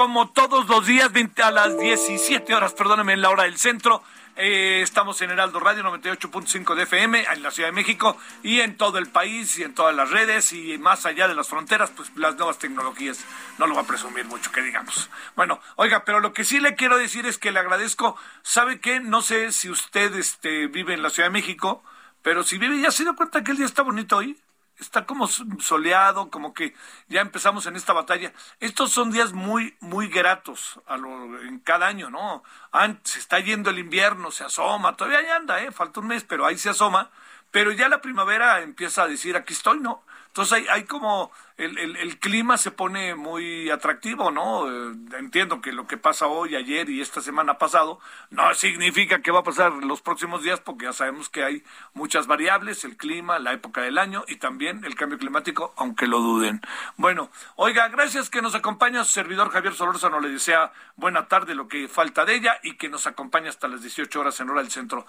Como todos los días 20 a las 17 horas, perdónenme, en la hora del centro. Eh, estamos en Heraldo Radio 98.5 de FM en la Ciudad de México y en todo el país y en todas las redes y más allá de las fronteras, pues las nuevas tecnologías no lo va a presumir mucho, que digamos. Bueno, oiga, pero lo que sí le quiero decir es que le agradezco, ¿sabe qué? No sé si usted este, vive en la Ciudad de México, pero si vive, ¿ya se dio cuenta que el día está bonito hoy? Está como soleado, como que ya empezamos en esta batalla. Estos son días muy, muy gratos a lo, en cada año, ¿no? An- se está yendo el invierno, se asoma, todavía ya anda, ¿eh? Falta un mes, pero ahí se asoma. Pero ya la primavera empieza a decir, aquí estoy, ¿no? Entonces hay, hay como, el, el, clima se pone muy atractivo, ¿no? Eh, entiendo que lo que pasa hoy, ayer y esta semana pasado no significa que va a pasar los próximos días porque ya sabemos que hay muchas variables, el clima, la época del año y también el cambio climático, aunque lo duden. Bueno, oiga, gracias que nos acompaña su servidor Javier Solórzano, le desea buena tarde, lo que falta de ella y que nos acompañe hasta las 18 horas en hora del centro.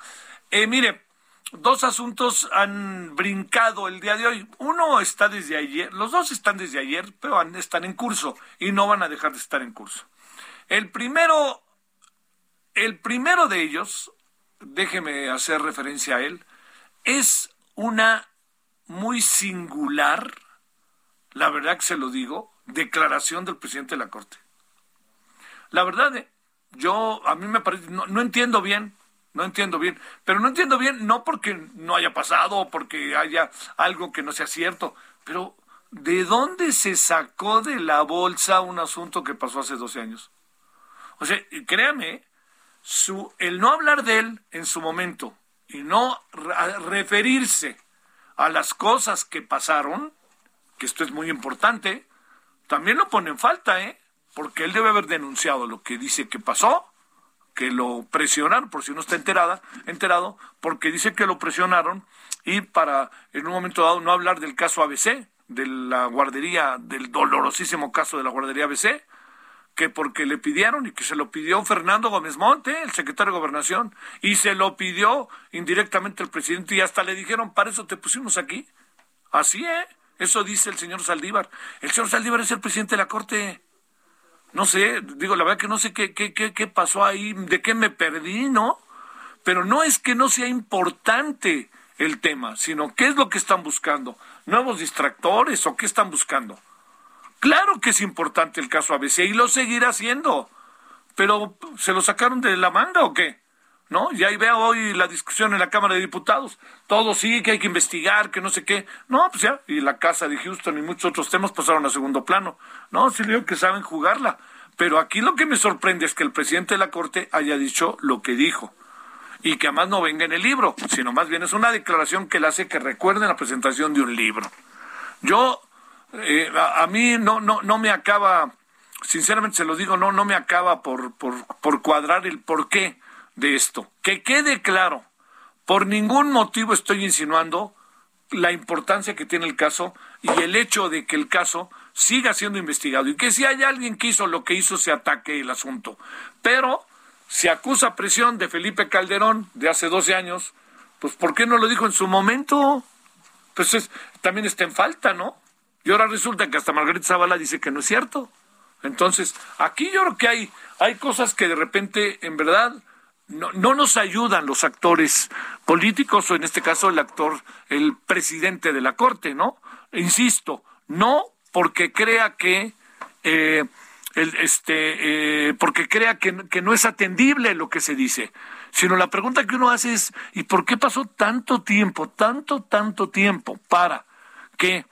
Eh, mire, Dos asuntos han brincado el día de hoy. Uno está desde ayer, los dos están desde ayer, pero están en curso y no van a dejar de estar en curso. El primero, el primero de ellos, déjeme hacer referencia a él, es una muy singular, la verdad que se lo digo, declaración del presidente de la Corte. La verdad, eh, yo, a mí me parece, no, no entiendo bien, no entiendo bien, pero no entiendo bien no porque no haya pasado o porque haya algo que no sea cierto, pero ¿de dónde se sacó de la bolsa un asunto que pasó hace 12 años? O sea, créame, su, el no hablar de él en su momento y no re- referirse a las cosas que pasaron, que esto es muy importante, también lo pone en falta, ¿eh? Porque él debe haber denunciado lo que dice que pasó, que lo presionaron, por si no está enterada, enterado, porque dice que lo presionaron y para en un momento dado no hablar del caso ABC, de la guardería, del dolorosísimo caso de la guardería ABC, que porque le pidieron y que se lo pidió Fernando Gómez Monte, el secretario de Gobernación, y se lo pidió indirectamente el presidente y hasta le dijeron, para eso te pusimos aquí. Así, ¿eh? Eso dice el señor Saldívar. El señor Saldívar es el presidente de la Corte. No sé, digo, la verdad que no sé qué, qué, qué, pasó ahí, de qué me perdí, ¿no? Pero no es que no sea importante el tema, sino qué es lo que están buscando. ¿Nuevos distractores o qué están buscando? Claro que es importante el caso ABC y lo seguirá siendo. Pero ¿se lo sacaron de la manga o qué? ¿No? Y ahí veo hoy la discusión en la Cámara de Diputados. Todo sí, que hay que investigar, que no sé qué. No, pues ya. Y la casa de Houston y muchos otros temas pasaron a segundo plano. No, sí digo que saben jugarla. Pero aquí lo que me sorprende es que el presidente de la Corte haya dicho lo que dijo. Y que además no venga en el libro, sino más bien es una declaración que le hace que recuerden la presentación de un libro. Yo, eh, a, mí no, no, no me acaba, sinceramente se lo digo, no, no me acaba por, por, por cuadrar el porqué de esto. Que quede claro, por ningún motivo estoy insinuando la importancia que tiene el caso y el hecho de que el caso siga siendo investigado y que si hay alguien que hizo lo que hizo se ataque el asunto. Pero se acusa presión de Felipe Calderón de hace 12 años, pues ¿por qué no lo dijo en su momento? Pues es- también está en falta, ¿no? Y ahora resulta que hasta Margarita Zavala dice que no es cierto. Entonces, aquí yo creo que hay, hay cosas que de repente, en verdad, no, no nos ayudan los actores políticos, o en este caso el actor, el presidente de la Corte, ¿no? Insisto, no porque crea que eh, el, este, eh, porque crea que, que, no es atendible lo que se dice, sino la pregunta que uno hace es, ¿y por qué pasó tanto tiempo, tanto, tanto tiempo para que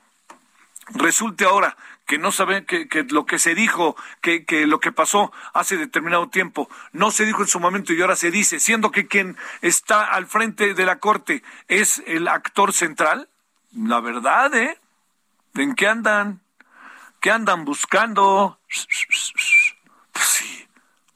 resulte ahora que no saben que, lo que se dijo, que, que lo que pasó hace determinado tiempo, no se dijo en su momento y ahora se dice, siendo que quien está al frente de la Corte es el actor central? La verdad, ¿eh? ¿En qué andan? ¿Qué andan buscando? Pues sí,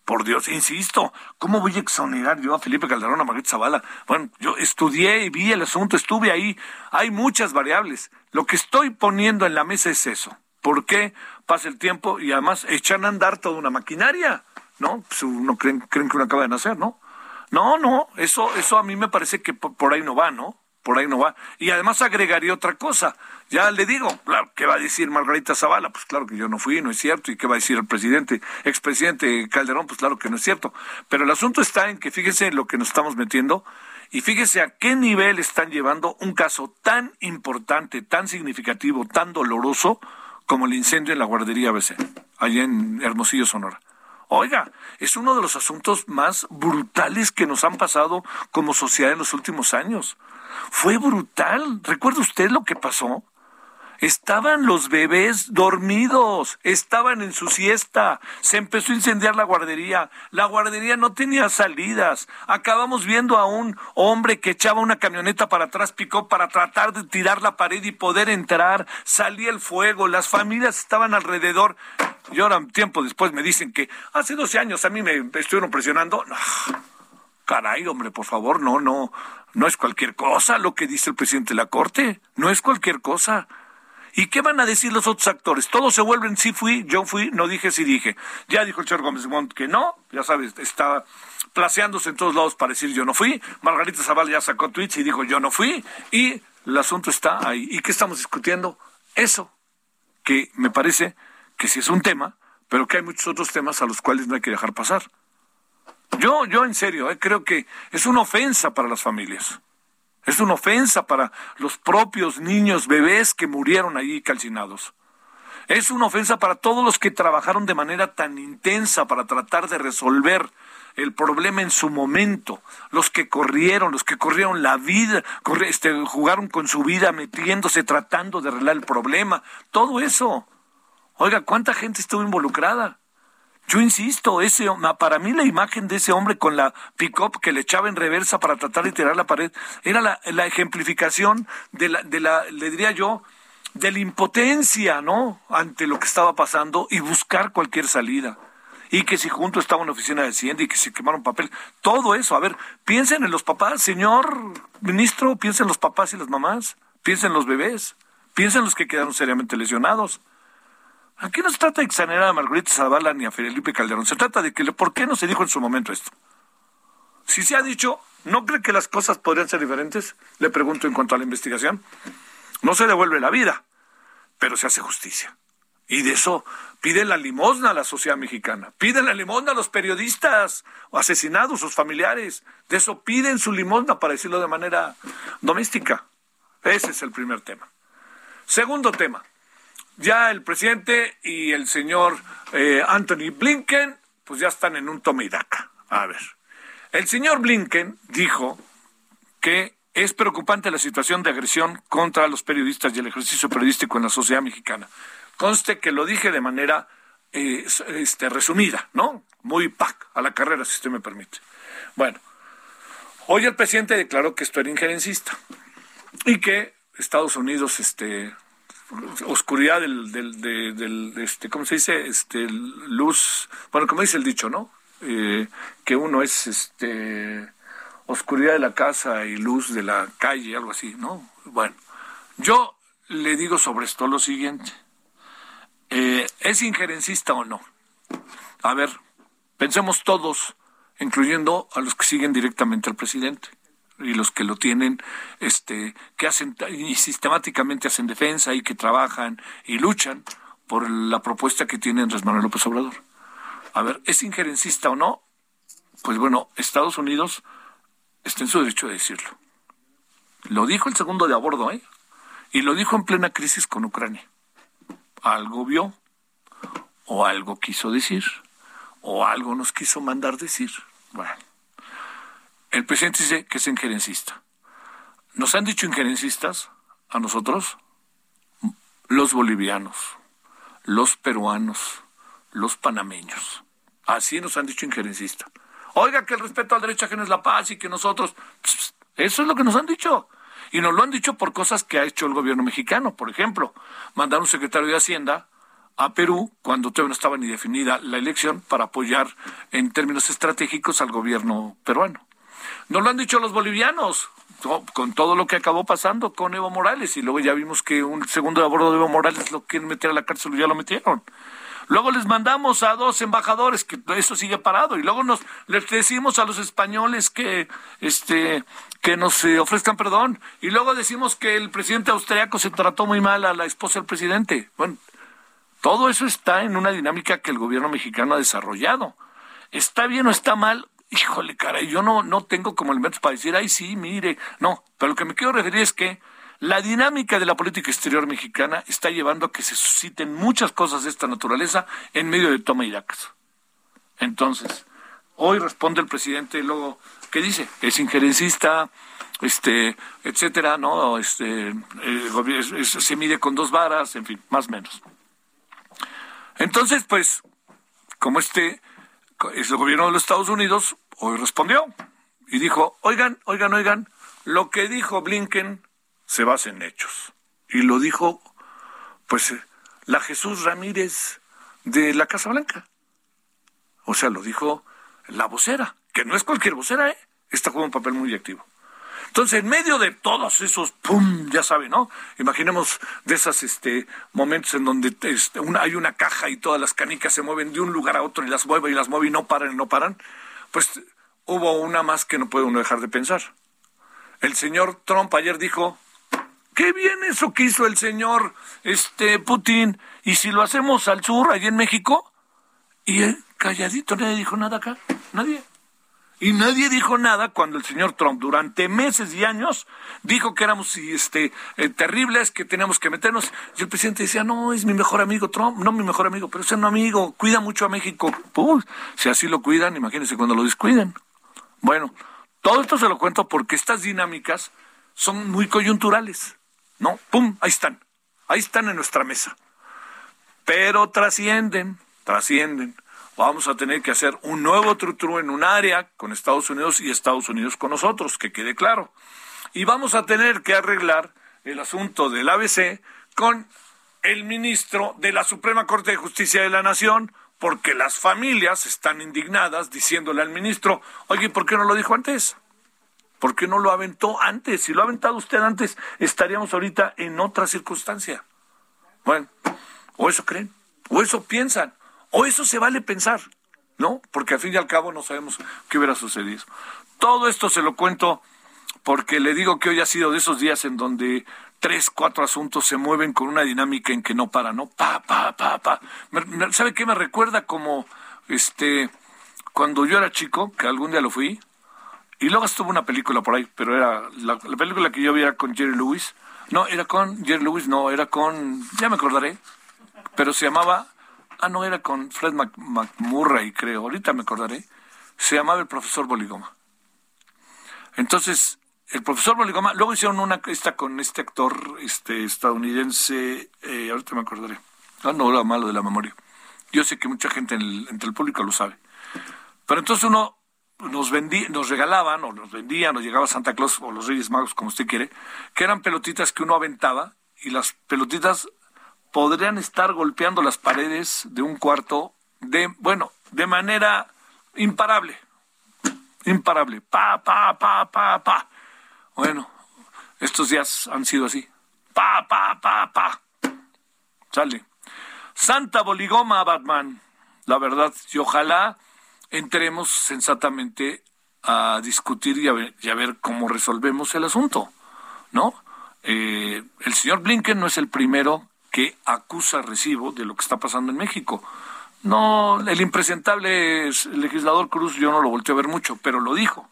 por Dios, insisto, ¿cómo voy a exonerar yo a Felipe Calderón, a Margarita Zavala? Bueno, yo estudié y vi el asunto, estuve ahí, hay muchas variables. Lo que estoy poniendo en la mesa es eso. ¿Por qué pasa el tiempo y además echan a andar toda una maquinaria? ¿No? Pues uno creen, creen que uno acaba de nacer, ¿no? No, no, eso, eso a mí me parece que por ahí no va, ¿no? por ahí no va. Y además agregaría otra cosa. Ya le digo, claro, ¿qué va a decir Margarita Zavala? Pues claro que yo no fui, no es cierto. ¿Y qué va a decir el presidente, expresidente Calderón? Pues claro que no es cierto. Pero el asunto está en que fíjese en lo que nos estamos metiendo y fíjese a qué nivel están llevando un caso tan importante, tan significativo, tan doloroso como el incendio en la guardería ABC, allá en Hermosillo, Sonora. Oiga, es uno de los asuntos más brutales que nos han pasado como sociedad en los últimos años. Fue brutal. ¿Recuerda usted lo que pasó? Estaban los bebés dormidos, estaban en su siesta, se empezó a incendiar la guardería, la guardería no tenía salidas, acabamos viendo a un hombre que echaba una camioneta para atrás, picó para tratar de tirar la pared y poder entrar, salía el fuego, las familias estaban alrededor, y ahora tiempo después me dicen que hace 12 años a mí me estuvieron presionando, caray hombre, por favor, no, no, no es cualquier cosa lo que dice el presidente de la Corte, no es cualquier cosa. ¿Y qué van a decir los otros actores? Todos se vuelven, sí fui, yo fui, no dije, sí dije. Ya dijo el señor Gómez Mont que no, ya sabes, está placeándose en todos lados para decir yo no fui. Margarita Zavala ya sacó tweets y dijo yo no fui. Y el asunto está ahí. ¿Y qué estamos discutiendo? Eso, que me parece que sí es un tema, pero que hay muchos otros temas a los cuales no hay que dejar pasar. Yo, yo en serio, eh, creo que es una ofensa para las familias. Es una ofensa para los propios niños, bebés que murieron allí calcinados. Es una ofensa para todos los que trabajaron de manera tan intensa para tratar de resolver el problema en su momento, los que corrieron, los que corrieron la vida, este, jugaron con su vida metiéndose, tratando de arreglar el problema, todo eso. Oiga, ¿cuánta gente estuvo involucrada? Yo insisto, ese, para mí la imagen de ese hombre con la pick-up que le echaba en reversa para tratar de tirar la pared era la, ejemplificación de la, de la, le diría yo, de la impotencia, ¿no? Ante lo que estaba pasando y buscar cualquier salida. Y que si junto estaba una oficina de Hacienda y que se quemaron papel. Todo eso. A ver, piensen en los papás, señor ministro, piensen en los papás y las mamás. Piensen en los bebés. Piensen en los que quedaron seriamente lesionados. Aquí no se trata de exonerar a Margarita Zavala ni a Felipe Calderón. Se trata de que por qué no se dijo en su momento esto. Si se ha dicho, ¿no cree que las cosas podrían ser diferentes? Le pregunto en cuanto a la investigación. No se devuelve la vida, pero se hace justicia. Y de eso pide la limosna a la sociedad mexicana, piden la limosna a los periodistas asesinados, sus familiares. De eso piden su limosna, para decirlo de manera doméstica. Ese es el primer tema. Segundo tema, ya el presidente y el señor eh, Anthony Blinken, pues ya están en un toma y daca. A ver, el señor Blinken dijo que es preocupante la situación de agresión contra los periodistas y el ejercicio periodístico en la sociedad mexicana. Conste que lo dije de manera este, resumida, ¿no? Muy pac a la carrera, si usted me permite. Bueno, hoy el presidente declaró que esto era injerencista y que Estados Unidos este, oscuridad del, del, este, ¿cómo se dice? Este, luz, bueno, como dice el dicho, ¿no? Eh, que uno es, este, oscuridad de la casa y luz de la calle, algo así, ¿no? Bueno, yo le digo sobre esto lo siguiente. Eh, ¿Es injerencista o no? A ver, pensemos todos, incluyendo a los que siguen directamente al presidente. Y los que lo tienen, este, que hacen y sistemáticamente hacen defensa y que trabajan y luchan por la propuesta que tiene Andrés Manuel López Obrador. A ver, ¿es injerencista o no? Pues bueno, Estados Unidos está en su derecho de decirlo. Lo dijo el segundo de a bordo, ¿eh? Y lo dijo en plena crisis con Ucrania. Algo vio, o algo quiso decir, o algo nos quiso mandar decir. Bueno, el presidente dice que es injerencista. Nos han dicho injerencistas a nosotros los bolivianos, los peruanos, los panameños. Así nos han dicho injerencista. Oiga que el respeto al derecho ajeno es la paz y que nosotros... Eso es lo que nos han dicho. Y nos lo han dicho por cosas que ha hecho el gobierno mexicano. Por ejemplo, mandar un secretario de Hacienda a Perú cuando todavía no estaba ni definida la elección para apoyar en términos estratégicos al gobierno peruano. Nos lo han dicho los bolivianos con todo lo que acabó pasando con Evo Morales y luego ya vimos que un segundo de abordo de Evo Morales lo quieren meter a la cárcel ya lo metieron. Luego les mandamos a dos embajadores que eso sigue parado y luego nos les decimos a los españoles que este que nos eh, ofrezcan perdón y luego decimos que el presidente austriaco se trató muy mal a la esposa del presidente. Bueno, todo eso está en una dinámica que el gobierno mexicano ha desarrollado. ¿Está bien o está mal? Híjole, cara, yo no, no tengo como elementos para decir, ay, sí, mire. No, pero lo que me quiero referir es que la dinámica de la política exterior mexicana está llevando a que se susciten muchas cosas de esta naturaleza en medio de toma y dacas. Entonces, hoy responde el presidente y luego, ¿qué dice? Es injerencista, este, etcétera, ¿no? Este, se mide con dos varas, en fin, más o menos. Entonces, pues, como este es el gobierno de los Estados Unidos, hoy respondió y dijo, oigan, oigan, oigan, lo que dijo Blinken se basa en hechos. Y lo dijo, pues, la Jesús Ramírez de la Casa Blanca. O sea, lo dijo la vocera, que no es cualquier vocera, ¿eh? Está jugando un papel muy activo. Entonces, en medio de todos esos, ¡pum! Ya saben, ¿no? Imaginemos de esos este, momentos en donde este, hay una caja y todas las canicas se mueven de un lugar a otro y las mueve y las mueve y no paran y no paran. Pues hubo una más que no puede uno dejar de pensar. El señor Trump ayer dijo, qué bien eso que hizo el señor este, Putin, y si lo hacemos al sur, allí en México, y él, calladito, nadie dijo nada acá, nadie. Y nadie dijo nada cuando el señor Trump durante meses y años dijo que éramos este, eh, terribles, que teníamos que meternos. Y el presidente decía, no, es mi mejor amigo Trump, no mi mejor amigo, pero es un amigo, cuida mucho a México. Pues, si así lo cuidan, imagínense cuando lo descuiden. Bueno, todo esto se lo cuento porque estas dinámicas son muy coyunturales. ¿No? ¡Pum! Ahí están. Ahí están en nuestra mesa. Pero trascienden, trascienden vamos a tener que hacer un nuevo trutru en un área con Estados Unidos y Estados Unidos con nosotros, que quede claro. Y vamos a tener que arreglar el asunto del ABC con el ministro de la Suprema Corte de Justicia de la Nación, porque las familias están indignadas diciéndole al ministro, oye, ¿por qué no lo dijo antes? ¿Por qué no lo aventó antes? Si lo ha aventado usted antes, estaríamos ahorita en otra circunstancia. Bueno, o eso creen, o eso piensan. O eso se vale pensar, ¿no? Porque al fin y al cabo no sabemos qué hubiera sucedido. Todo esto se lo cuento porque le digo que hoy ha sido de esos días en donde tres, cuatro asuntos se mueven con una dinámica en que no para, ¿no? Pa, pa, pa, pa. ¿Sabe qué me recuerda como este cuando yo era chico, que algún día lo fui, y luego estuvo una película por ahí, pero era la, la película que yo vi era con Jerry Lewis. No, era con Jerry Lewis, no, era con, ya me acordaré, pero se llamaba ah, no, era con Fred McMurray, creo, ahorita me acordaré, se llamaba el profesor Boligoma. Entonces, el profesor Boligoma, luego hicieron una esta con este actor este estadounidense, eh, ahorita me acordaré, ah, no, era malo de la memoria. Yo sé que mucha gente entre el público lo sabe. Pero entonces uno nos vendía, nos regalaban, o nos vendían, o llegaba Santa Claus, o los Reyes Magos, como usted quiere, que eran pelotitas que uno aventaba, y las pelotitas podrían estar golpeando las paredes de un cuarto de, bueno, de manera imparable. Imparable. Pa, pa, pa, pa, pa. Bueno, estos días han sido así. Pa, pa, pa, pa. Sale. Santa Boligoma, Batman. La verdad, y ojalá entremos sensatamente a discutir y a ver, y a ver cómo resolvemos el asunto, ¿no? Eh, el señor Blinken no es el primero que acusa recibo de lo que está pasando en México. No, el impresentable legislador Cruz yo no lo volteé a ver mucho, pero lo dijo.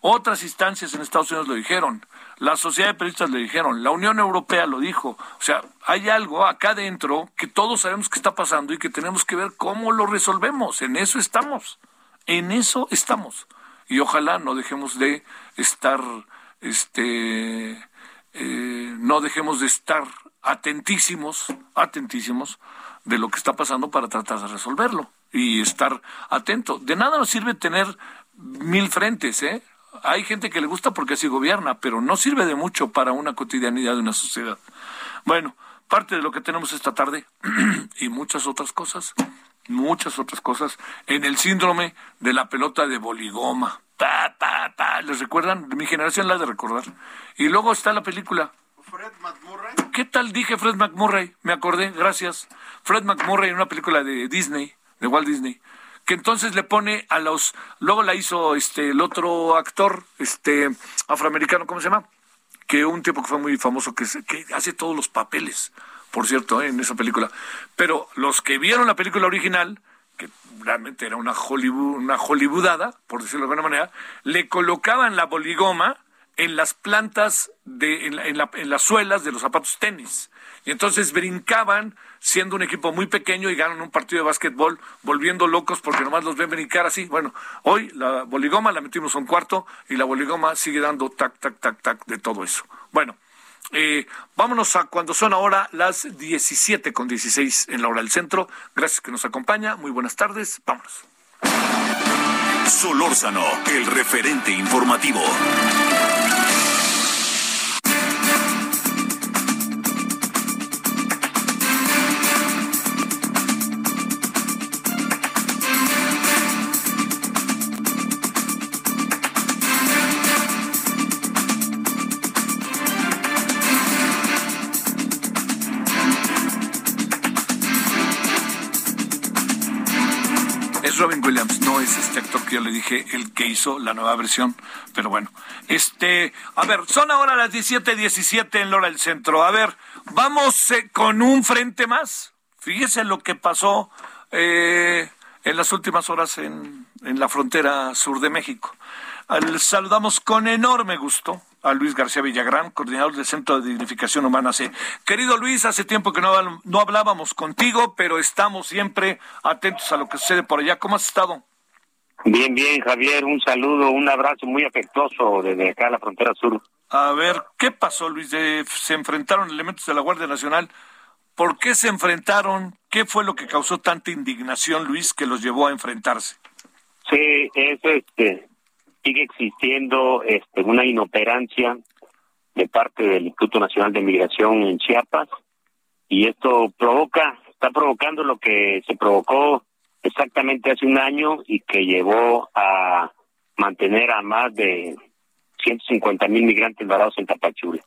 Otras instancias en Estados Unidos lo dijeron, la Sociedad de Periodistas lo dijeron, la Unión Europea lo dijo. O sea, hay algo acá dentro que todos sabemos que está pasando y que tenemos que ver cómo lo resolvemos. En eso estamos, en eso estamos. Y ojalá no dejemos de estar, este, eh, no dejemos de estar atentísimos, atentísimos de lo que está pasando para tratar de resolverlo y estar atento. De nada nos sirve tener mil frentes, ¿eh? Hay gente que le gusta porque así gobierna, pero no sirve de mucho para una cotidianidad de una sociedad. Bueno, parte de lo que tenemos esta tarde y muchas otras cosas, muchas otras cosas, en el síndrome de la pelota de boligoma. Pa, pa, ¿Les recuerdan? Mi generación la ha de recordar. Y luego está la película. Fred McMurray. ¿Qué tal dije Fred McMurray? Me acordé, gracias. Fred McMurray en una película de Disney, de Walt Disney que entonces le pone a los luego la hizo este el otro actor este afroamericano cómo se llama que un tipo que fue muy famoso que, que hace todos los papeles por cierto ¿eh? en esa película pero los que vieron la película original que realmente era una Hollywood una Hollywoodada por decirlo de alguna manera le colocaban la boligoma en las plantas de en, las suelas de los zapatos tenis y entonces brincaban siendo un equipo muy pequeño y ganan un partido de básquetbol volviendo locos porque nomás los ven brincar así. Bueno, hoy la boligoma la metimos a un cuarto y la boligoma sigue dando tac, tac, tac, tac de todo eso. Bueno, eh, vámonos a cuando son ahora las 17 con 16 en la hora del centro. Gracias que nos acompaña. Muy buenas tardes. Vámonos. Solórzano, el referente informativo. El que hizo la nueva versión, pero bueno. Este, a ver, son ahora las 17:17 en Lora del Centro. A ver, vamos eh, con un frente más. Fíjese lo que pasó eh, en las últimas horas en, en la frontera sur de México. saludamos con enorme gusto a Luis García Villagrán, coordinador del Centro de Dignificación Humana C. Querido Luis, hace tiempo que no, no hablábamos contigo, pero estamos siempre atentos a lo que sucede por allá. ¿Cómo has estado? Bien, bien, Javier, un saludo, un abrazo muy afectuoso desde acá a la frontera sur. A ver, ¿qué pasó, Luis? se enfrentaron elementos de la Guardia Nacional. ¿Por qué se enfrentaron? ¿Qué fue lo que causó tanta indignación, Luis, que los llevó a enfrentarse? Sí, es este, sigue existiendo este, una inoperancia de parte del Instituto Nacional de Migración en Chiapas y esto provoca, está provocando lo que se provocó exactamente hace un año y que llevó a mantener a más de 150 mil migrantes varados en Tapachula.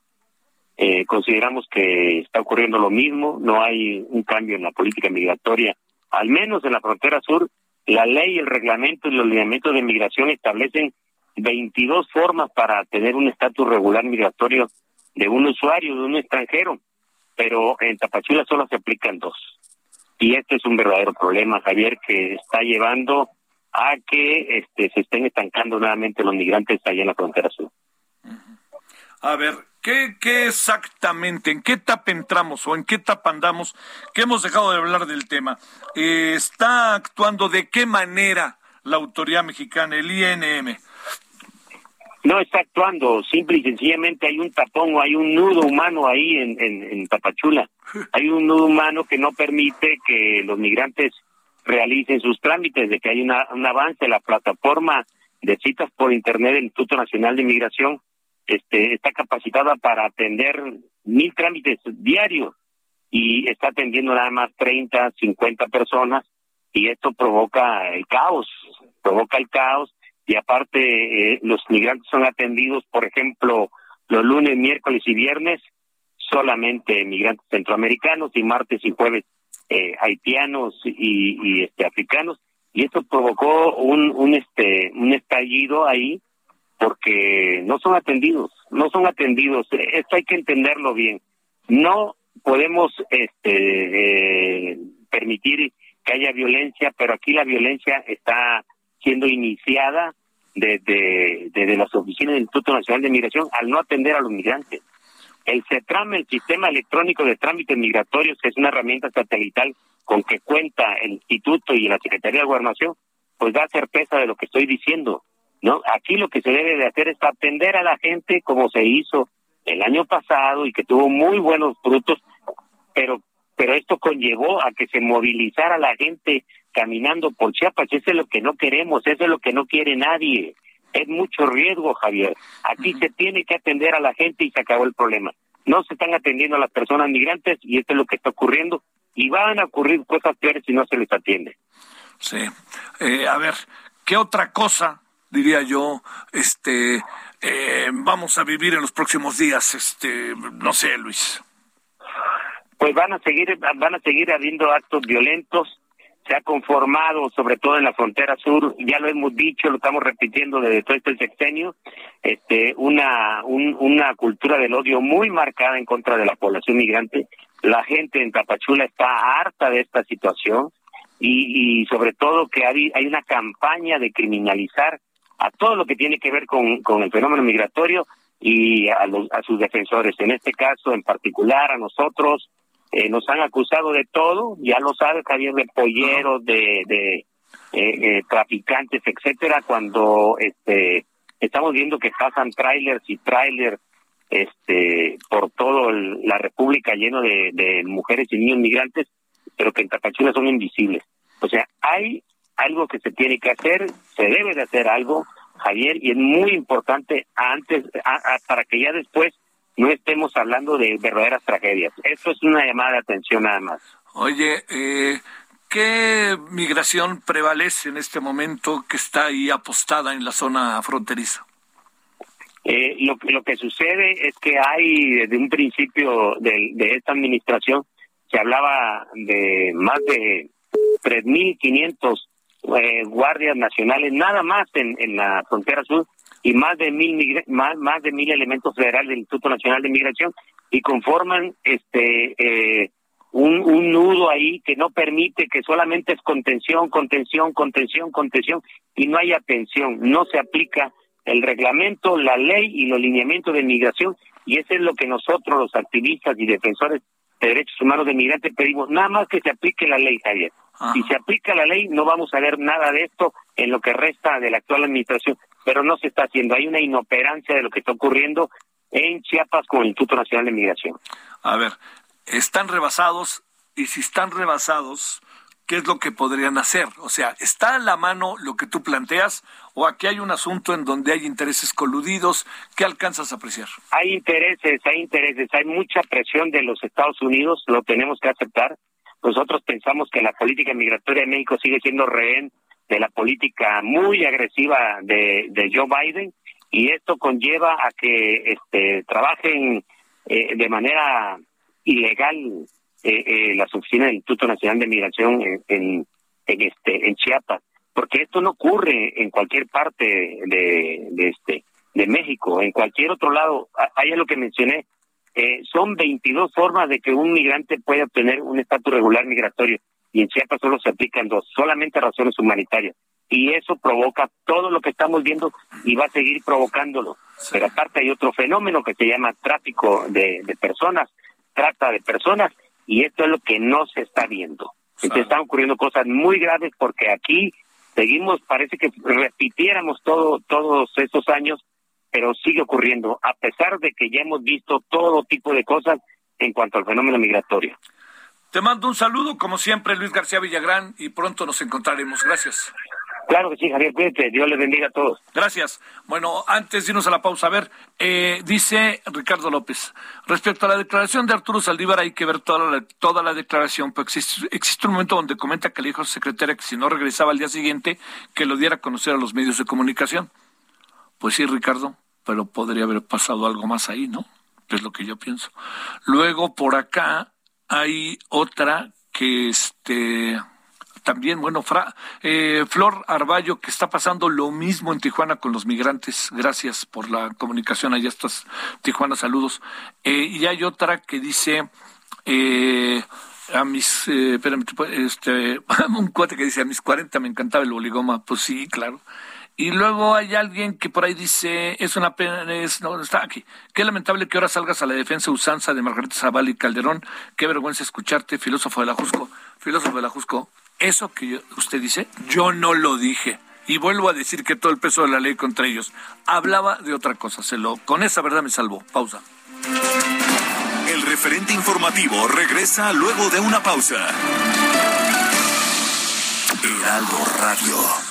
Eh, consideramos que está ocurriendo lo mismo, no hay un cambio en la política migratoria, al menos en la frontera sur. La ley, el reglamento y los lineamientos de migración establecen 22 formas para tener un estatus regular migratorio de un usuario, de un extranjero, pero en Tapachula solo se aplican dos. Y este es un verdadero problema, Javier, que está llevando a que este, se estén estancando nuevamente los migrantes allá en la frontera sur. A ver, ¿qué, ¿qué exactamente, en qué etapa entramos o en qué etapa andamos que hemos dejado de hablar del tema? Eh, ¿Está actuando de qué manera la autoridad mexicana, el INM? No está actuando, simple y sencillamente hay un tapón o hay un nudo humano ahí en, en, Tapachula. Hay un nudo humano que no permite que los migrantes realicen sus trámites, de que hay una, un avance. La plataforma de citas por Internet del Instituto Nacional de Migración este, está capacitada para atender mil trámites diarios y está atendiendo nada más 30, 50 personas y esto provoca el caos, provoca el caos y aparte eh, los migrantes son atendidos, por ejemplo, los lunes, miércoles y viernes solamente migrantes centroamericanos y martes y jueves eh, haitianos y, y, este africanos y esto provocó un, un este un estallido ahí porque no son atendidos, no son atendidos. Esto hay que entenderlo bien. No podemos este eh, permitir que haya violencia, pero aquí la violencia está siendo iniciada desde, desde las oficinas del Instituto Nacional de Migración al no atender a los migrantes. El CETRAM, el Sistema Electrónico de Trámites Migratorios, que es una herramienta satelital con que cuenta el Instituto y la Secretaría de Gobernación, pues da certeza de lo que estoy diciendo. ¿no? Aquí lo que se debe de hacer es atender a la gente como se hizo el año pasado y que tuvo muy buenos frutos, pero pero esto conllevó a que se movilizara la gente caminando por Chiapas. Eso es lo que no queremos, eso es lo que no quiere nadie. Es mucho riesgo, Javier. Aquí se tiene que atender a la gente y se acabó el problema. No se están atendiendo a las personas migrantes y esto es lo que está ocurriendo. Y van a ocurrir cosas peores si no se les atiende. Sí. Eh, a ver, ¿qué otra cosa, diría yo, este, eh, vamos a vivir en los próximos días? Este, no sé, Luis pues van a seguir van a seguir habiendo actos violentos se ha conformado sobre todo en la frontera sur ya lo hemos dicho lo estamos repitiendo desde todo este sexenio este una una cultura del odio muy marcada en contra de la población migrante la gente en Tapachula está harta de esta situación y, y sobre todo que hay, una campaña de criminalizar a todo lo que tiene que ver con, con el fenómeno migratorio y a, los, a sus defensores. En este caso, en particular, a nosotros, eh, nos han acusado de todo, ya lo sabe Javier, de polleros, de, de eh, eh, traficantes, etcétera, cuando este estamos viendo que pasan trailers y trailers este por toda la República lleno de, de mujeres y niños migrantes, pero que en Tapachula son invisibles. O sea, hay algo que se tiene que hacer, se debe de hacer algo, Javier, y es muy importante antes, para que ya después no estemos hablando de verdaderas tragedias. Eso es una llamada de atención nada más. Oye, eh, ¿qué migración prevalece en este momento que está ahí apostada en la zona fronteriza? Eh, lo, lo que sucede es que hay desde un principio de, de esta administración se hablaba de más de 3.500 eh, guardias nacionales nada más en, en la frontera sur y más de mil más, más de mil elementos federales del Instituto Nacional de Migración y conforman este eh, un, un nudo ahí que no permite que solamente es contención, contención, contención, contención y no hay atención, no se aplica el reglamento, la ley y los lineamientos de migración y eso es lo que nosotros los activistas y defensores de derechos humanos de migrantes pedimos, nada más que se aplique la ley, Javier. Si se aplica la ley, no vamos a ver nada de esto en lo que resta de la actual administración, pero no se está haciendo. Hay una inoperancia de lo que está ocurriendo en Chiapas con el Instituto Nacional de Migración. A ver, están rebasados y si están rebasados, ¿qué es lo que podrían hacer? O sea, ¿está a la mano lo que tú planteas o aquí hay un asunto en donde hay intereses coludidos? ¿Qué alcanzas a apreciar? Hay intereses, hay intereses, hay mucha presión de los Estados Unidos, lo tenemos que aceptar. Nosotros pensamos que la política migratoria de México sigue siendo rehén de la política muy agresiva de, de Joe Biden y esto conlleva a que este, trabajen eh, de manera ilegal eh, eh, las oficinas del Instituto Nacional de Migración en, en, este en Chiapas porque esto no ocurre en cualquier parte de, de este de México. En cualquier otro lado hay lo que mencioné eh, son 22 formas de que un migrante pueda obtener un estatus regular migratorio y en Chiapas solo se aplican dos, solamente razones humanitarias. Y eso provoca todo lo que estamos viendo y va a seguir provocándolo. Pero aparte hay otro fenómeno que se llama tráfico de, de personas, trata de personas, y esto es lo que no se está viendo. Entonces están ocurriendo cosas muy graves porque aquí seguimos, parece que repitiéramos todo, todos estos años pero sigue ocurriendo, a pesar de que ya hemos visto todo tipo de cosas en cuanto al fenómeno migratorio. Te mando un saludo, como siempre, Luis García Villagrán, y pronto nos encontraremos. Gracias. Claro que sí, Javier, cuídate. Dios les bendiga a todos. Gracias. Bueno, antes de irnos a la pausa, a ver, eh, dice Ricardo López, respecto a la declaración de Arturo Saldívar, hay que ver toda la, toda la declaración, pues existe, existe un momento donde comenta que le dijo a su secretaria que si no regresaba al día siguiente, que lo diera a conocer a los medios de comunicación. Pues sí, Ricardo, pero podría haber pasado algo más ahí, ¿no? Es lo que yo pienso. Luego por acá hay otra que este también, bueno, Fra, eh, Flor Arballo, que está pasando lo mismo en Tijuana con los migrantes. Gracias por la comunicación. Allá estás, Tijuana, saludos. Eh, y hay otra que dice, eh, a mis, eh, espérame, este, un cuate que dice, a mis 40 me encantaba el boligoma. Pues sí, claro. Y luego hay alguien que por ahí dice, es una pena, es, no, está aquí. Qué lamentable que ahora salgas a la defensa usanza de Margarita Zaval y Calderón. Qué vergüenza escucharte, filósofo de la Jusco. Filósofo de la Jusco, eso que usted dice, yo no lo dije. Y vuelvo a decir que todo el peso de la ley contra ellos. Hablaba de otra cosa, se lo, con esa verdad me salvó. Pausa. El referente informativo regresa luego de una pausa. Heraldo Radio.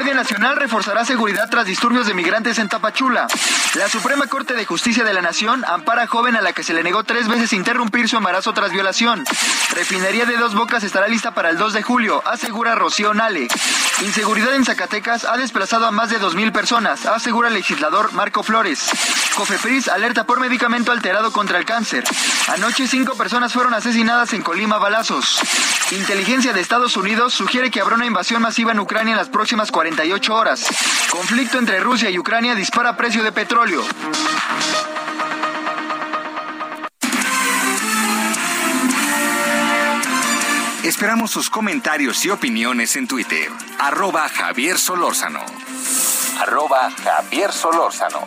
Guardia Nacional reforzará seguridad tras disturbios de migrantes en Tapachula. La Suprema Corte de Justicia de la Nación ampara a joven a la que se le negó tres veces interrumpir su embarazo tras violación. Refinería de Dos Bocas estará lista para el 2 de julio, asegura Rocío Nale. Inseguridad en Zacatecas ha desplazado a más de 2.000 personas, asegura el legislador Marco Flores. Cofepris alerta por medicamento alterado contra el cáncer. Anoche cinco personas fueron asesinadas en Colima balazos. Inteligencia de Estados Unidos sugiere que habrá una invasión masiva en Ucrania en las próximas 48 horas. Conflicto entre Rusia y Ucrania dispara precio de petróleo. Esperamos sus comentarios y opiniones en Twitter. Arroba Javier Solórzano. Arroba Javier Solórzano.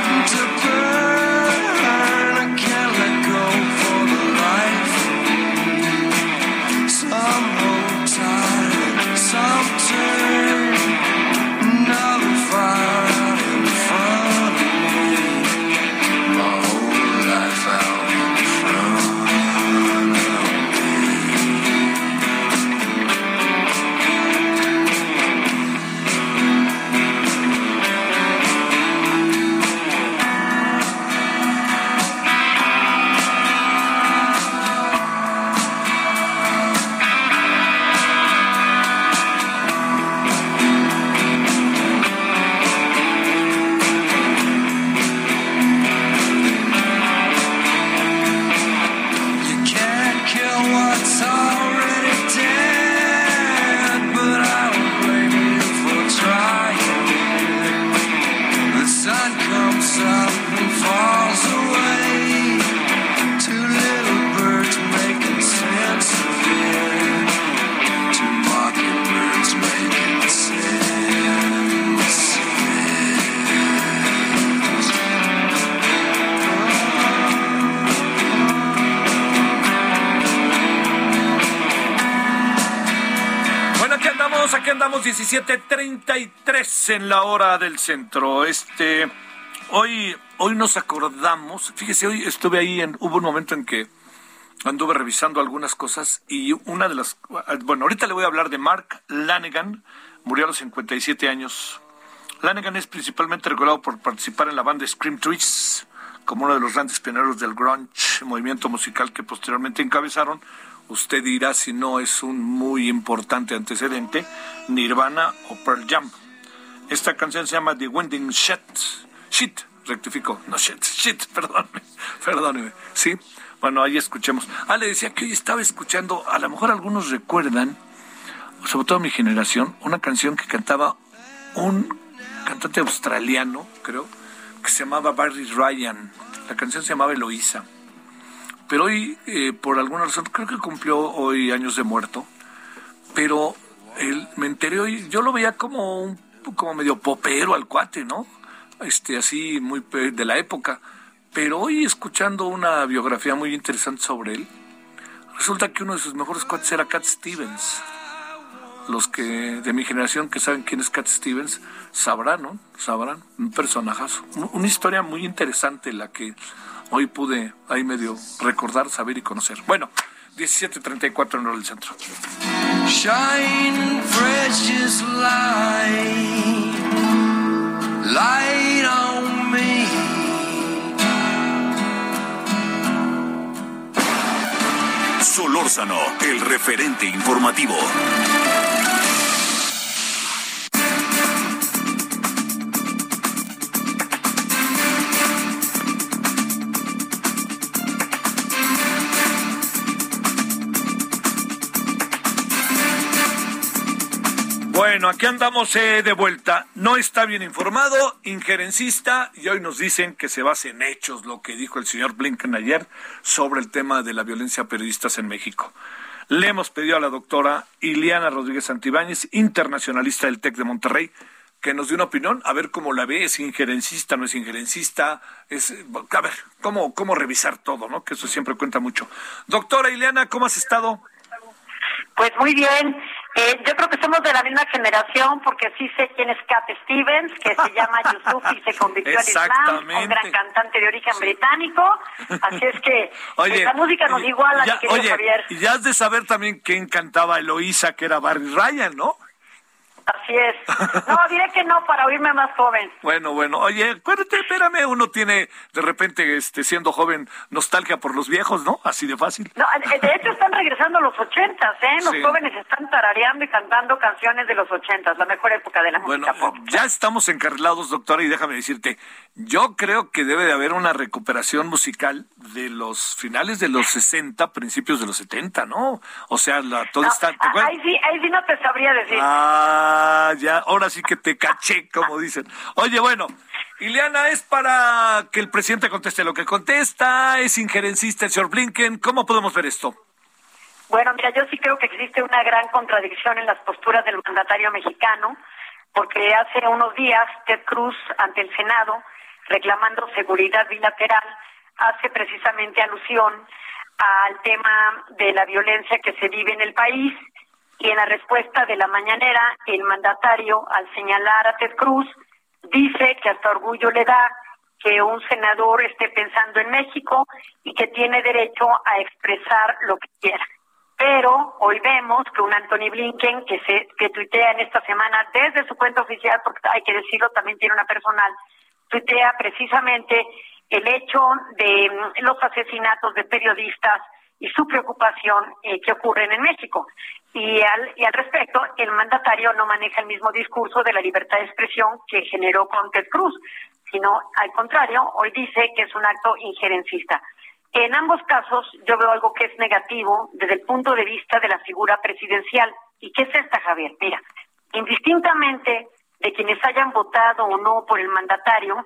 Bueno, aquí andamos, aquí andamos 17:33 en la hora del centro. Este, hoy, hoy nos acordamos. Fíjese, hoy estuve ahí, en, hubo un momento en que anduve revisando algunas cosas y una de las, bueno, ahorita le voy a hablar de Mark Lanegan, murió a los 57 años. Lanegan es principalmente recordado por participar en la banda Scream Twist, como uno de los grandes pioneros del grunge, movimiento musical que posteriormente encabezaron. Usted dirá si no es un muy importante antecedente, Nirvana o Pearl Jam. Esta canción se llama The Winding Shit. Shit, rectifico, no shit, shit, perdóneme, perdóneme, ¿sí? Bueno, ahí escuchemos. Ah, le decía que hoy estaba escuchando, a lo mejor algunos recuerdan, sobre todo mi generación, una canción que cantaba un cantante australiano, creo, que se llamaba Barry Ryan. La canción se llamaba Eloísa. Pero hoy, eh, por alguna razón, creo que cumplió hoy años de muerto. Pero él, me enteré hoy, yo lo veía como como medio popero al cuate, ¿no? Este, así muy de la época pero hoy escuchando una biografía muy interesante sobre él, resulta que uno de sus mejores cuates era Cat Stevens. Los que de mi generación que saben quién es Cat Stevens sabrán, ¿no? Sabrán, un personajazo. Una historia muy interesante la que hoy pude ahí medio recordar, saber y conocer. Bueno, 17.34 en el centro. Shine precious light, light on me. Solórzano, el referente informativo. Bueno, aquí andamos eh, de vuelta. No está bien informado, injerencista, y hoy nos dicen que se basa en hechos lo que dijo el señor Blinken ayer sobre el tema de la violencia a periodistas en México. Le hemos pedido a la doctora Iliana Rodríguez Santibáñez, internacionalista del TEC de Monterrey, que nos dé una opinión, a ver cómo la ve, es injerencista, no es injerencista, es, a ver, cómo, cómo revisar todo, ¿no? Que eso siempre cuenta mucho. Doctora Ileana, ¿cómo has estado? Pues muy bien. Eh, yo creo que somos de la misma generación porque sí sé quién es Cat Stevens, que se llama Yusuf y se convirtió al Islam, un gran cantante de origen británico. Así es que oye, la música nos iguala, ya, oye, Javier. Y ya has de saber también quién cantaba Eloísa, que era Barry Ryan, ¿no? Así es. No, diré que no para oírme más joven. Bueno, bueno. Oye, acuérdate, espérame, uno tiene de repente, este, siendo joven, nostalgia por los viejos, ¿no? Así de fácil. No, de hecho están regresando los ochentas, ¿eh? Los jóvenes están tarareando y cantando canciones de los ochentas, la mejor época de la música pop. Ya estamos encarrilados, doctora, y déjame decirte, yo creo que debe de haber una recuperación musical de los finales de los 60, principios de los 70, ¿no? O sea, la, todo está... ahí, sí, ahí sí no te sabría decir. Ah, ya, ahora sí que te caché, como dicen. Oye, bueno, Ileana, es para que el presidente conteste lo que contesta, es injerencista el señor Blinken, ¿cómo podemos ver esto? Bueno, mira, yo sí creo que existe una gran contradicción en las posturas del mandatario mexicano, porque hace unos días Ted Cruz ante el Senado reclamando seguridad bilateral, hace precisamente alusión al tema de la violencia que se vive en el país y en la respuesta de la mañanera el mandatario al señalar a Ted Cruz dice que hasta orgullo le da que un senador esté pensando en México y que tiene derecho a expresar lo que quiera. Pero hoy vemos que un Anthony Blinken que se que tuitea en esta semana desde su cuenta oficial, porque hay que decirlo, también tiene una personal, tuitea precisamente el hecho de mm, los asesinatos de periodistas y su preocupación eh, que ocurren en México. Y al, y al respecto, el mandatario no maneja el mismo discurso de la libertad de expresión que generó con Ted Cruz, sino al contrario, hoy dice que es un acto injerencista. En ambos casos yo veo algo que es negativo desde el punto de vista de la figura presidencial. ¿Y qué es esta, Javier? Mira, indistintamente de quienes hayan votado o no por el mandatario,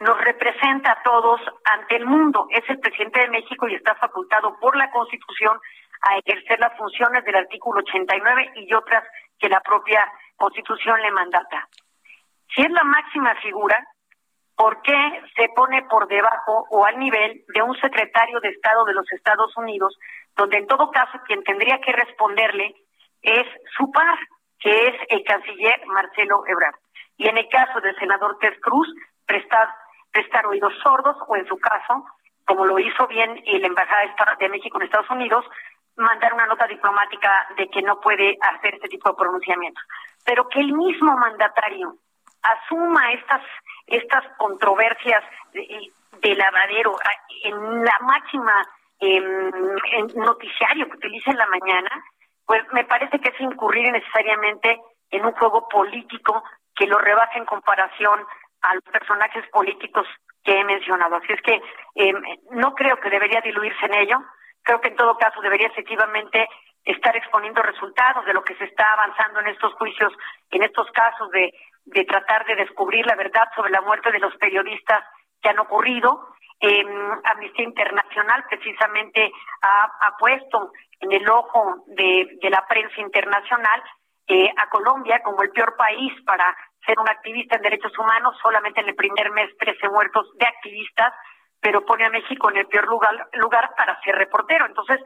nos representa a todos ante el mundo. Es el presidente de México y está facultado por la Constitución a ejercer las funciones del artículo 89 y otras que la propia Constitución le mandata. Si es la máxima figura, ¿por qué se pone por debajo o al nivel de un secretario de Estado de los Estados Unidos, donde en todo caso quien tendría que responderle es su par? que es el canciller Marcelo Ebrard. Y en el caso del senador Ted Cruz, prestar, prestar oídos sordos o en su caso, como lo hizo bien la Embajada de México en Estados Unidos, mandar una nota diplomática de que no puede hacer este tipo de pronunciamientos. Pero que el mismo mandatario asuma estas, estas controversias de, de lavadero en la máxima em, noticiario que utiliza en la mañana, pues me parece que es incurrir necesariamente en un juego político que lo rebasa en comparación a los personajes políticos que he mencionado. Así es que eh, no creo que debería diluirse en ello. Creo que en todo caso debería efectivamente estar exponiendo resultados de lo que se está avanzando en estos juicios, en estos casos de, tratar de descubrir la verdad sobre la muerte de los periodistas que han ocurrido. Eh, Amnistía Internacional precisamente ha, puesto en el ojo de, de la prensa internacional eh, a Colombia como el peor país para ser un activista en derechos humanos, solamente en el primer mes 13 muertos de activistas, pero pone a México en el peor lugar, lugar para ser reportero. Entonces,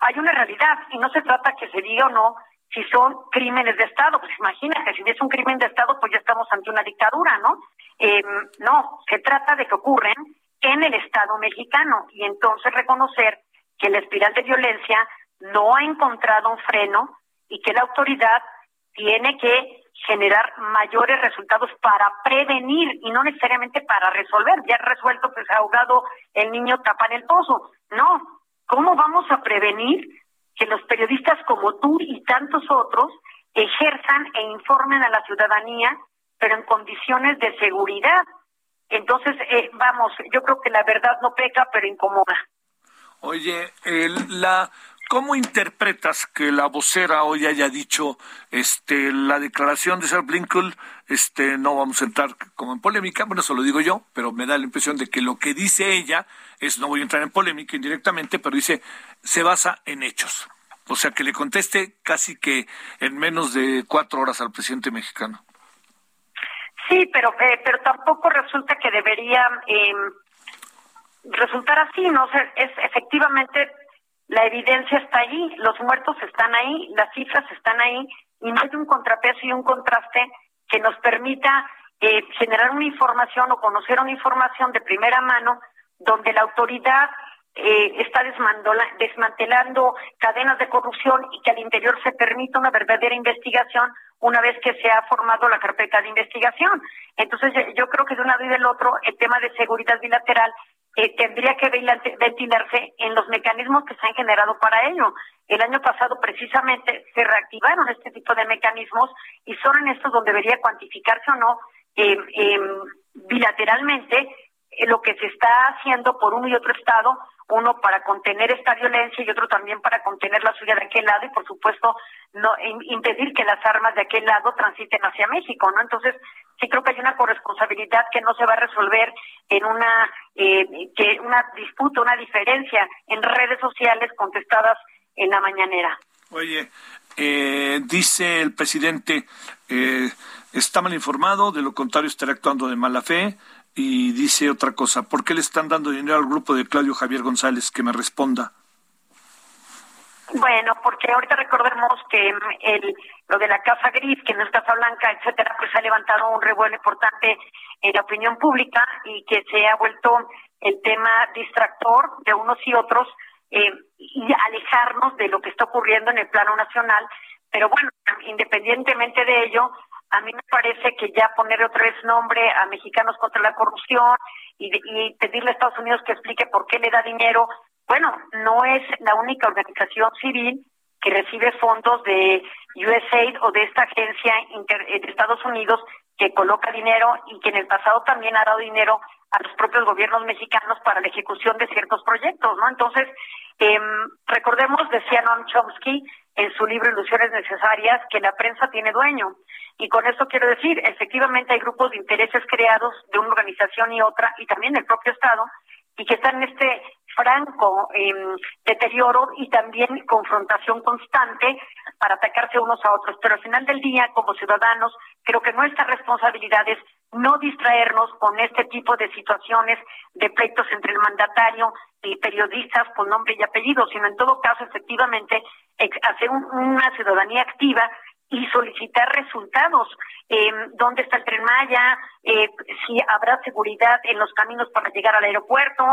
hay una realidad y no se trata que se diga o no si son crímenes de Estado. Pues imagínate, si es un crimen de Estado, pues ya estamos ante una dictadura, ¿no? Eh, no, se trata de que ocurren en el Estado mexicano y entonces reconocer que la espiral de violencia no ha encontrado un freno y que la autoridad tiene que generar mayores resultados para prevenir y no necesariamente para resolver. Ya resuelto, pues ahogado el niño tapa en el pozo. No, ¿cómo vamos a prevenir que los periodistas como tú y tantos otros ejerzan e informen a la ciudadanía, pero en condiciones de seguridad? Entonces, eh, vamos, yo creo que la verdad no peca, pero incomoda. Oye, la ¿Cómo interpretas que la vocera hoy haya dicho este la declaración de Sarah Blinken, este no vamos a entrar como en polémica, bueno, eso lo digo yo, pero me da la impresión de que lo que dice ella es no voy a entrar en polémica indirectamente, pero dice se basa en hechos. O sea, que le conteste casi que en menos de cuatro horas al presidente mexicano. Sí, pero eh, pero tampoco resulta que debería eh, resultar así, ¿no? es efectivamente la evidencia está ahí, los muertos están ahí, las cifras están ahí, y no hay un contrapeso y un contraste que nos permita eh, generar una información o conocer una información de primera mano donde la autoridad eh, está desmantelando cadenas de corrupción y que al interior se permita una verdadera investigación una vez que se ha formado la carpeta de investigación. Entonces, yo creo que de un lado y del otro, el tema de seguridad bilateral eh, tendría que ventilarse en los mecanismos que se han generado para ello. El año pasado precisamente se reactivaron este tipo de mecanismos y son en estos donde debería cuantificarse o no eh, bilateralmente eh, lo que se está haciendo por uno y otro estado, uno para contener esta violencia y otro también para contener la suya de aquel lado y por supuesto no impedir que las armas de aquel lado transiten hacia México, ¿no? Entonces, sí creo que hay una corresponsabilidad que no se va a resolver en una eh, que una disputa, una diferencia en redes sociales contestadas en la mañanera. Oye, eh, dice el presidente, eh, está mal informado, de lo contrario estará actuando de mala fe. Y dice otra cosa, ¿por qué le están dando dinero al grupo de Claudio Javier González? Que me responda. Bueno, porque ahorita recordemos que mm, el, lo de la Casa Gris, que no es Casa Blanca, etcétera, pues ha levantado un revuelo importante en la opinión pública y que se ha vuelto el tema distractor de unos y otros eh, y alejarnos de lo que está ocurriendo en el plano nacional. Pero bueno, independientemente de ello, a mí me parece que ya poner otra vez nombre a Mexicanos contra la Corrupción y, pedirle a Estados Unidos que explique por qué le da dinero bueno, no es la única organización civil que recibe fondos de USAID o de esta agencia eh, de Estados Unidos que coloca dinero y que en el pasado también ha dado dinero a los propios gobiernos mexicanos para la ejecución de ciertos proyectos, ¿no? Entonces, eh, recordemos, decía Noam Chomsky en su libro Ilusiones Necesarias, que la prensa tiene dueño. Y con eso quiero decir, efectivamente hay grupos de intereses creados de una organización y otra, y también el propio Estado, y que están en este franco em, deterioro y también confrontación constante para atacarse unos a otros. Pero al final del día, como ciudadanos, creo que nuestra responsabilidad es no distraernos con este tipo de situaciones de pleitos entre el mandatario y periodistas con nombre y apellido, sino en todo caso, efectivamente, hacer una ciudadanía activa y solicitar resultados. Eh, ¿Dónde está el tren Maya? Eh, si habrá seguridad en los caminos para llegar al aeropuerto,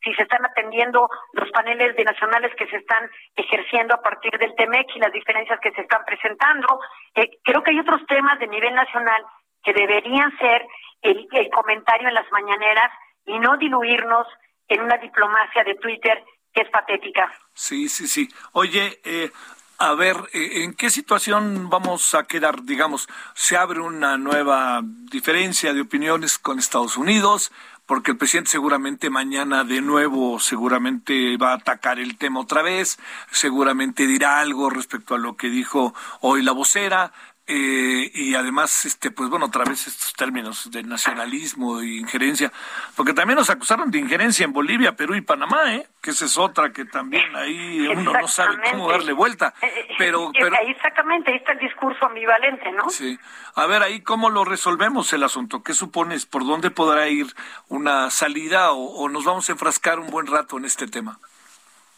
si se están atendiendo los paneles de nacionales que se están ejerciendo a partir del TEMEC y las diferencias que se están presentando. Eh, creo que hay otros temas de nivel nacional que deberían ser el, el comentario en las mañaneras y no diluirnos en una diplomacia de Twitter que es patética. Sí, sí, sí. Oye, eh, a ver, eh, ¿en qué situación vamos a quedar? Digamos, se abre una nueva diferencia de opiniones con Estados Unidos, porque el presidente seguramente mañana de nuevo seguramente va a atacar el tema otra vez, seguramente dirá algo respecto a lo que dijo hoy la vocera. Eh, y además, este, pues bueno, otra vez estos términos de nacionalismo e injerencia, porque también nos acusaron de injerencia en Bolivia, Perú y Panamá, ¿eh? que esa es otra que también ahí uno no sabe cómo darle vuelta. Eh, eh, pero, pero exactamente, ahí está el discurso ambivalente, ¿no? Sí. A ver, ahí cómo lo resolvemos el asunto. ¿Qué supones? ¿Por dónde podrá ir una salida o nos vamos a enfrascar un buen rato en este tema?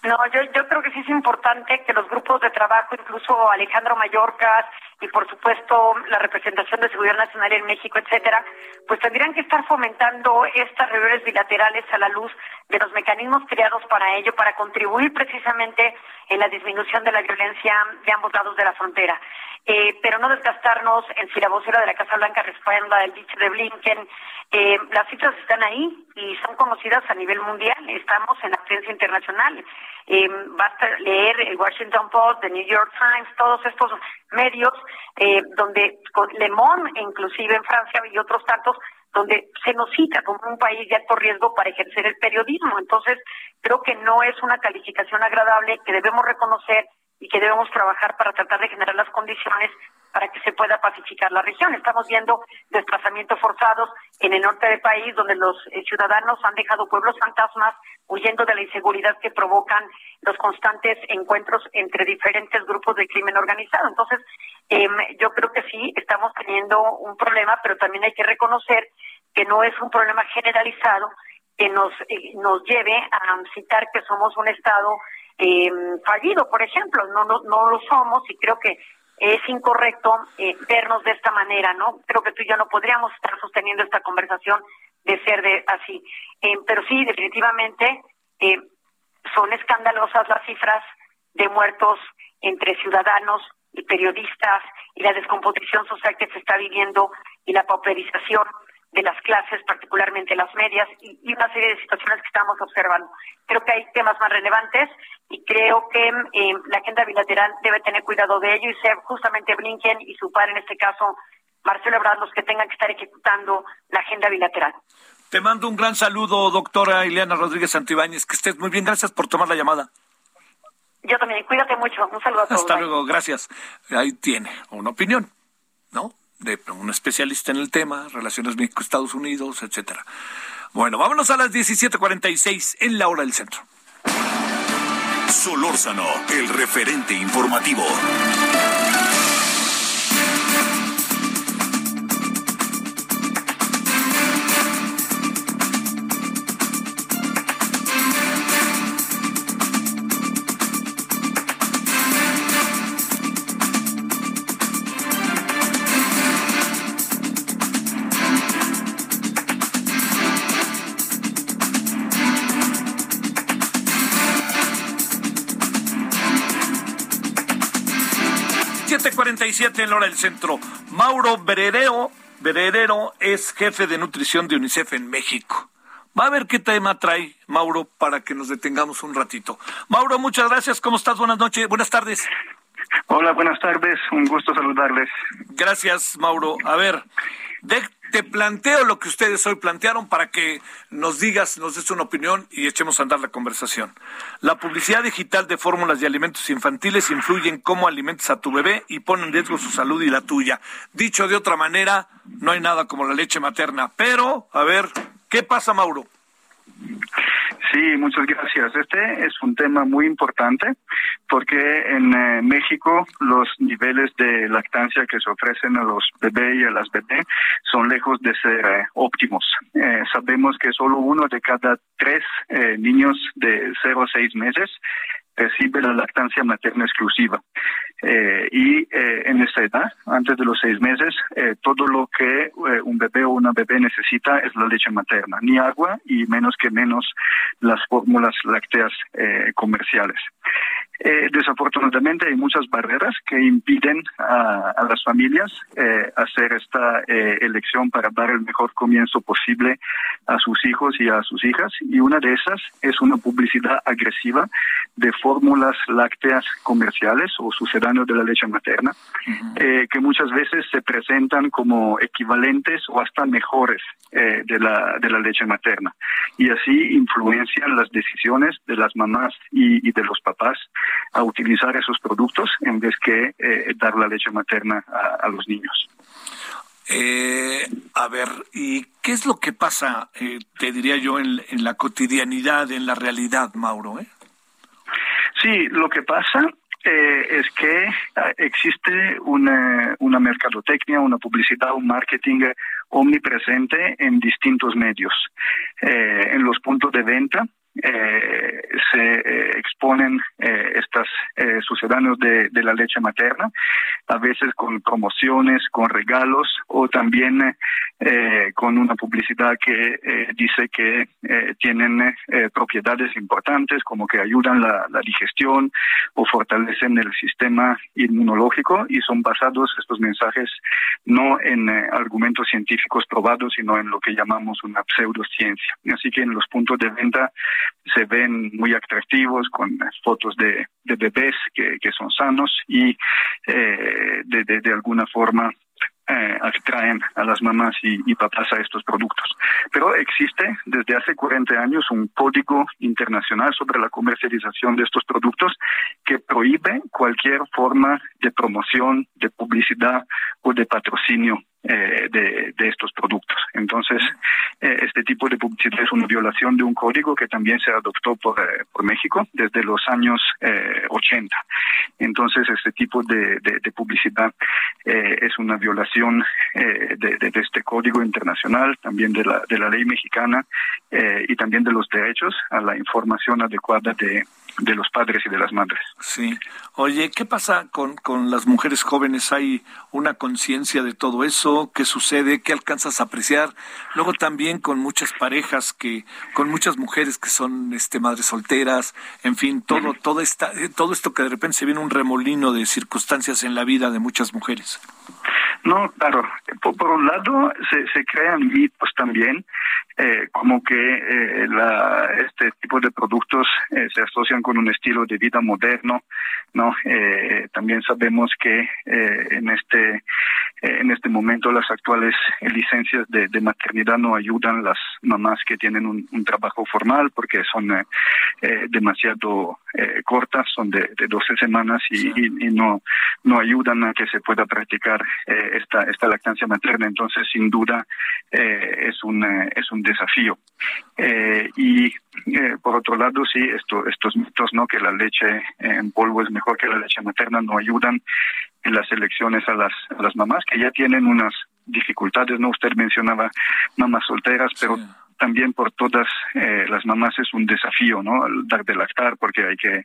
No, yo, yo creo que sí es importante que los grupos de trabajo, incluso Alejandro Mayorkas y por supuesto la representación de Seguridad Nacional en México, etcétera, pues tendrían que estar fomentando estas reuniones bilaterales a la luz de los mecanismos creados para ello, para contribuir precisamente en la disminución de la violencia de ambos lados de la frontera. Eh, pero no desgastarnos en si la vocera de la Casa Blanca respalda el dicho de Blinken. Eh, las cifras están ahí y son conocidas a nivel mundial. Estamos en la prensa internacional. Eh, basta leer el Washington Post, the New York Times, todos estos medios eh, donde Le Monde, inclusive en Francia y otros tantos, donde se nos cita como un país de alto riesgo para ejercer el periodismo. Entonces, creo que no es una calificación agradable que debemos reconocer y que debemos trabajar para tratar de generar las condiciones para que se pueda pacificar la región. Estamos viendo desplazamientos forzados en el norte del país, donde los eh, ciudadanos han dejado pueblos fantasmas huyendo de la inseguridad que provocan los constantes encuentros entre diferentes grupos de crimen organizado. Entonces, em, yo creo que sí, estamos teniendo un problema, pero también hay que reconocer que no es un problema generalizado que nos, eh, nos lleve a citar que somos un Estado eh, fallido, por ejemplo. No, no, no lo somos y creo que es incorrecto eh, vernos de esta manera, ¿no? Creo que tú y yo no podríamos estar sosteniendo esta conversación de ser de así. Eh, pero sí, definitivamente eh, son escandalosas las cifras de muertos entre ciudadanos y periodistas y la descomposición social que se está viviendo y la pauperización de las clases, particularmente las medias, y, una serie de situaciones que estamos observando. Creo que hay temas más relevantes y creo que eh, la agenda bilateral debe tener cuidado de ello y ser justamente Blinken y su par, en este caso Marcelo Ebrard, los que tengan que estar ejecutando la agenda bilateral. Te mando un gran saludo, doctora Ileana Rodríguez Santibáñez. Que estés muy bien. Gracias por tomar la llamada. Yo también. Cuídate mucho. Un saludo a todos. Hasta luego. Gracias. Ahí tiene una opinión, ¿no? De un especialista en el tema, relaciones México-Estados Unidos, etcétera. Bueno, vámonos a las 17:46 en la hora del centro. Solórzano, el referente informativo. 7:47 en hora del centro. Mauro Bererero, Bererero es jefe de nutrición de UNICEF en México. Va a ver qué tema trae Mauro para que nos detengamos un ratito. Mauro, muchas gracias. ¿Cómo estás? Buenas noches, buenas tardes. Hola, buenas tardes. Un gusto saludarles. Gracias, Mauro. A ver, de, te planteo lo que ustedes hoy plantearon para que nos digas, nos des una opinión y echemos a andar la conversación. La publicidad digital de fórmulas y alimentos infantiles influye en cómo alimentas a tu bebé y pone en riesgo su salud y la tuya. Dicho de otra manera, no hay nada como la leche materna. Pero, a ver, ¿qué pasa, Mauro? Sí, muchas gracias. Este es un tema muy importante porque en eh, México los niveles de lactancia que se ofrecen a los bebés y a las bebés son lejos de ser eh, óptimos. Eh, sabemos que solo uno de cada tres niños de 0 a 6 meses recibe la lactancia materna exclusiva. Eh, y eh, en esta edad, antes de los seis meses, eh, todo lo que un bebé o una bebé necesita es la leche materna, ni agua y menos que menos las fórmulas lácteas comerciales. Eh, desafortunadamente hay muchas barreras que impiden a, las familias eh, hacer esta eh, elección para dar el mejor comienzo posible a sus hijos y a sus hijas. Y una de esas es una publicidad agresiva de fórmulas lácteas comerciales o sucedáneos de la leche materna que muchas veces se presentan como equivalentes o hasta mejores de la de la leche materna. Y así influencian las decisiones de las mamás y de los papás a utilizar esos productos en vez que eh, dar la leche materna a, los niños. Eh, a ver, ¿y qué es lo que pasa, eh, te diría yo, en, la cotidianidad, en la realidad, Mauro? Sí, lo que pasa es que existe una, una mercadotecnia, una publicidad, un marketing omnipresente en distintos medios. en los puntos de venta, eh, se eh, exponen eh, estas eh, sucedáneos de, de, la leche materna, a veces con promociones, con regalos o también eh, con una publicidad que dice que tienen propiedades importantes como que ayudan la, digestión o fortalecen el sistema inmunológico y son basados estos mensajes no en argumentos científicos probados, sino en lo que llamamos una pseudociencia. Así que en los puntos de venta se ven muy atractivos con fotos de, bebés que, son sanos y eh, de, alguna forma eh, atraen a las mamás y, y, papás a estos productos. Pero existe desde hace 40 años un código internacional sobre la comercialización de estos productos que prohíbe cualquier forma de promoción, de publicidad o de patrocinio eh, de, de, estos productos. Entonces, eh, este tipo de publicidad es una violación de un código que también se adoptó por, eh, por México desde los años eh, 80. Entonces, este tipo de, de, de publicidad eh, es una violación eh, de, este código internacional, también de la, de la ley mexicana y también de los derechos a la información adecuada de, de los padres y de las madres. Sí. Oye, ¿qué pasa con, con las mujeres jóvenes? ¿Hay una conciencia de todo eso? ¿Qué sucede? ¿Qué alcanzas a apreciar? Luego también con muchas parejas que, con muchas mujeres que son este madres solteras, en fin, todo, todo esta, eh, todo esto que de repente se viene un remolino de circunstancias en la vida de muchas mujeres. No, claro. Por, un lado, se, se crean mitos también, eh, como que eh, la, este tipo de productos eh, se asocian con un estilo de vida moderno, ¿no? Eh, también sabemos que eh, en este en este momento las actuales licencias de, de, maternidad no ayudan las mamás que tienen un, un trabajo formal porque son eh, cortas, son de, de 12 semanas y, sí. y, y, no no ayudan a que se pueda practicar esta esta lactancia materna. Entonces, sin duda es un es un desafío. y por otro lado, sí, esto, estos mitos, ¿no? Que la leche en polvo es mejor que la leche materna no ayudan en las elecciones a las, a las mamás que ya tienen unas dificultades, ¿no? Usted mencionaba mamás solteras, pero sí. También por todas eh, las mamás es un desafío, ¿no? El dar de lactar porque hay que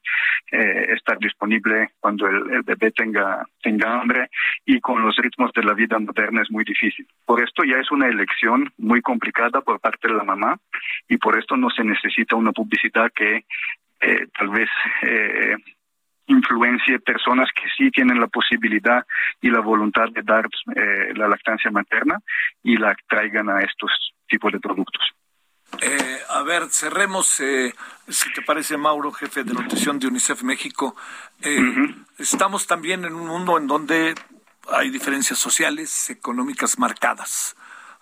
eh, estar disponible cuando el, bebé tenga, tenga hambre y con los ritmos de la vida moderna es muy difícil. Por esto ya es una elección muy complicada por parte de la mamá y por esto no se necesita una publicidad que eh, tal vez eh, influencie personas que sí tienen la posibilidad y la voluntad de dar eh, la lactancia materna y la traigan a estos tipos de productos. Eh, a ver, cerremos, eh, si te parece, Mauro, jefe de nutrición de UNICEF México. Eh, uh -huh. Estamos también en un mundo en donde hay diferencias sociales, económicas marcadas.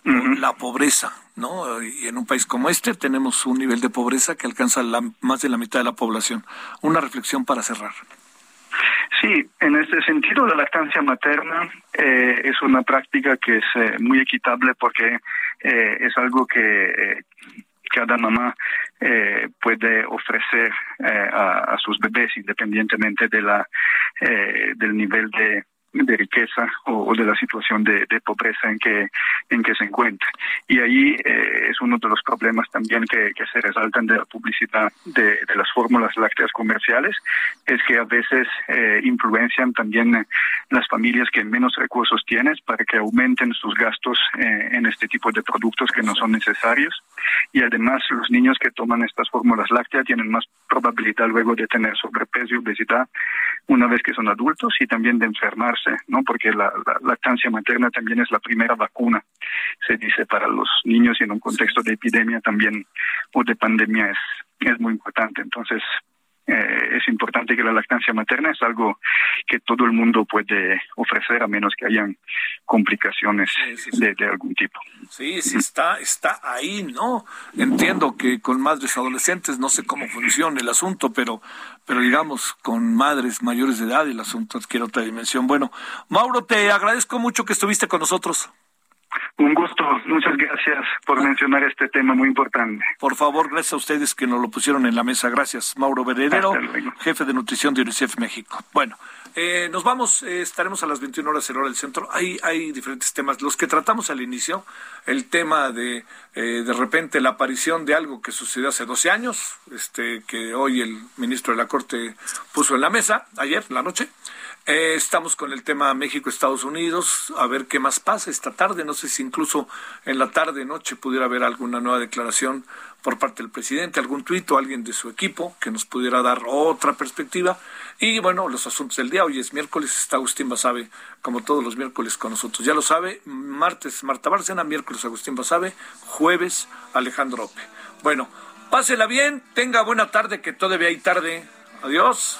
Uh -huh. La pobreza, ¿no? Y en un país como este tenemos un nivel de pobreza que alcanza la, más de la mitad de la población. Una reflexión para cerrar. Sí, en este sentido la lactancia materna eh, es una práctica que es eh, muy equitable porque eh, es algo que eh, cada mamá eh, puede ofrecer eh, a, a, sus bebés independientemente de la del nivel de de riqueza o, de la situación de, pobreza en que en que se encuentra. Y ahí eh, es uno de los problemas también que, se resaltan de la publicidad de, las fórmulas lácteas comerciales es que a veces eh, influencian también las familias que menos recursos tienen para que aumenten sus gastos eh, en este tipo de productos que no son necesarios. Y además los niños que toman estas fórmulas lácteas tienen más probabilidad luego de tener sobrepeso y obesidad una vez que son adultos y también de enfermarse, ¿no? Porque la, lactancia materna también es la primera vacuna, se dice, para los niños y en un contexto de epidemia también o de pandemia es, es muy importante. Entonces, eh, es importante que la lactancia materna es algo que todo el mundo puede ofrecer a menos que hayan complicaciones De, algún tipo. Sí, sí está, está ahí, ¿no? Entiendo que con madres adolescentes no sé cómo funciona el asunto, pero, pero digamos con madres mayores de edad el asunto adquiere otra dimensión. Bueno, Mauro, te agradezco mucho que estuviste con nosotros. Un gusto, muchas gracias por mencionar este tema muy importante. Por favor, gracias a ustedes que nos lo pusieron en la mesa. Gracias, Mauro Veredero, jefe de nutrición de UNICEF México. Bueno, eh, nos vamos, eh, estaremos a las 21 horas en hora del centro. Hay, hay diferentes temas. Los que tratamos al inicio, el tema de eh, de repente la aparición de algo que sucedió hace 12 años, este, que hoy el ministro de la Corte puso en la mesa, ayer, la noche. Eh, estamos con el tema México-Estados Unidos, a ver qué más pasa esta tarde. No sé si incluso en la tarde, noche, pudiera haber alguna nueva declaración por parte del presidente, algún tuit o alguien de su equipo que nos pudiera dar otra perspectiva. Y bueno, los asuntos del día. Hoy es miércoles, está Agustín Basabe, como todos los miércoles con nosotros. Ya lo sabe, martes Marta Bárcena, miércoles Agustín Basabe, jueves Alejandro Ope. Bueno, pásela bien, tenga buena tarde, que todavía hay tarde. Adiós.